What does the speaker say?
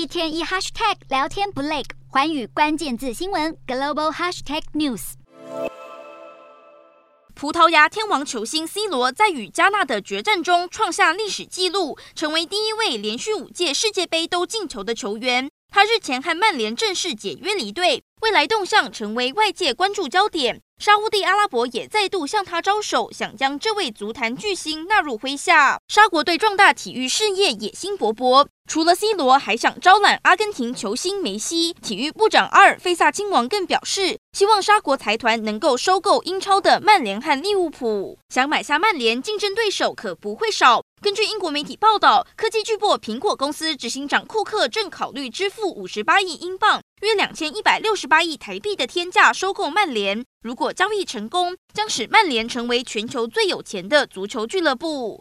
一天一 hashtag 聊天不累，环宇关键字新闻 global hashtag news。葡萄牙天王球星 C 罗在与加纳的决战中创下历史纪录，成为第一位连续五届世界杯都进球的球员。他日前和曼联正式解约离队，未来动向成为外界关注焦点。沙乌地阿拉伯也再度向他招手，想将这位足坛巨星纳入麾下。沙国队壮大体育事业，野心勃勃。除了 C 罗，还想招揽阿根廷球星梅西。体育部长阿尔费萨亲王更表示，希望沙国财团能够收购英超的曼联和利物浦。想买下曼联，竞争对手可不会少。根据英国媒体报道，科技巨擘苹果公司执行长库克正考虑支付五十八亿英镑。约两千一百六十八亿台币的天价收购曼联，如果交易成功，将使曼联成为全球最有钱的足球俱乐部。